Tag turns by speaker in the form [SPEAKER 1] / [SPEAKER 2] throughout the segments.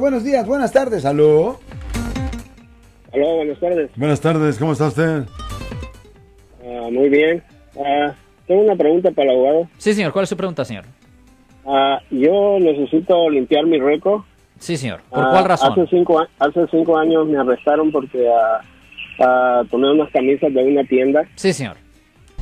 [SPEAKER 1] Buenos días, buenas tardes, aló.
[SPEAKER 2] Aló, buenas tardes.
[SPEAKER 1] Buenas tardes, ¿cómo está usted?
[SPEAKER 2] Ah, muy bien. Ah, tengo una pregunta para el abogado.
[SPEAKER 3] Sí, señor. ¿Cuál es su pregunta, señor?
[SPEAKER 2] Ah, yo necesito limpiar mi récord.
[SPEAKER 3] Sí, señor. ¿Por cuál razón?
[SPEAKER 2] Hace cinco, hace cinco años me arrestaron porque tomé unas camisas de una tienda.
[SPEAKER 3] Sí, señor.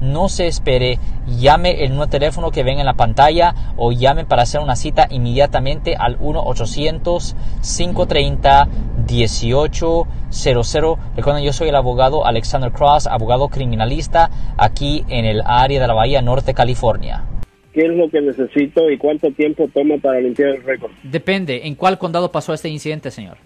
[SPEAKER 4] no se espere, llame el nuevo teléfono que ven en la pantalla o llame para hacer una cita inmediatamente al 1-800-530-1800. Recuerden, yo soy el abogado Alexander Cross, abogado criminalista aquí en el área de la Bahía Norte, California.
[SPEAKER 2] ¿Qué es lo que necesito y cuánto tiempo toma para limpiar el récord?
[SPEAKER 3] Depende. ¿En cuál condado pasó este incidente, señor?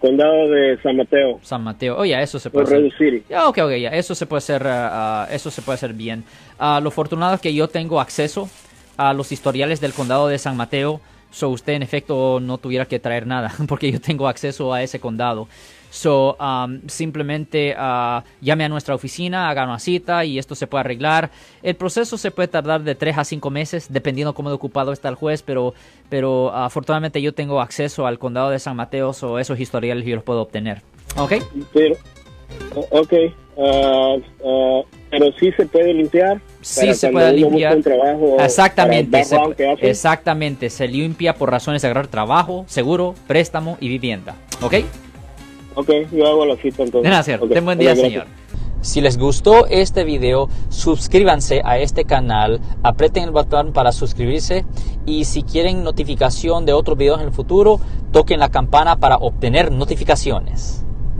[SPEAKER 2] Condado de San Mateo,
[SPEAKER 3] San Mateo. Oye, eso se puede hacer.
[SPEAKER 2] Red City.
[SPEAKER 3] Ya, ok, ok, ya. Eso se puede hacer, ah, ah, eso se puede hacer bien. Ah, lo afortunado es que yo tengo acceso a los historiales del condado de San Mateo. So usted en efecto no tuviera que traer nada porque yo tengo acceso a ese condado. So um, simplemente ah, llame a nuestra oficina, haga una cita y esto se puede arreglar. El proceso se puede tardar de 3 a 5 meses dependiendo cómo de ocupado está el juez, pero, pero ah, afortunadamente yo tengo acceso al condado de San Mateo, o esos historiales yo los puedo obtener. ¿Ok?
[SPEAKER 2] Pero, ok, ah, ah, pero sí se puede limpiar.
[SPEAKER 3] Sí se
[SPEAKER 2] busca
[SPEAKER 3] limpiar.
[SPEAKER 2] trabajo
[SPEAKER 3] Exactamente, se, exactamente. Se limpia por razones de agarrar trabajo, seguro, préstamo y vivienda. ¿Ok?
[SPEAKER 2] Ok, yo hago la cita entonces.
[SPEAKER 3] De nada, señor.
[SPEAKER 2] Ok,
[SPEAKER 3] Ten buen día,
[SPEAKER 2] ok, gracias.
[SPEAKER 3] señor.
[SPEAKER 4] Si les gustó este video, suscríbanse a este canal, aprieten el botón para suscribirse y si quieren notificación de otros videos en el futuro, toquen la campana para obtener notificaciones.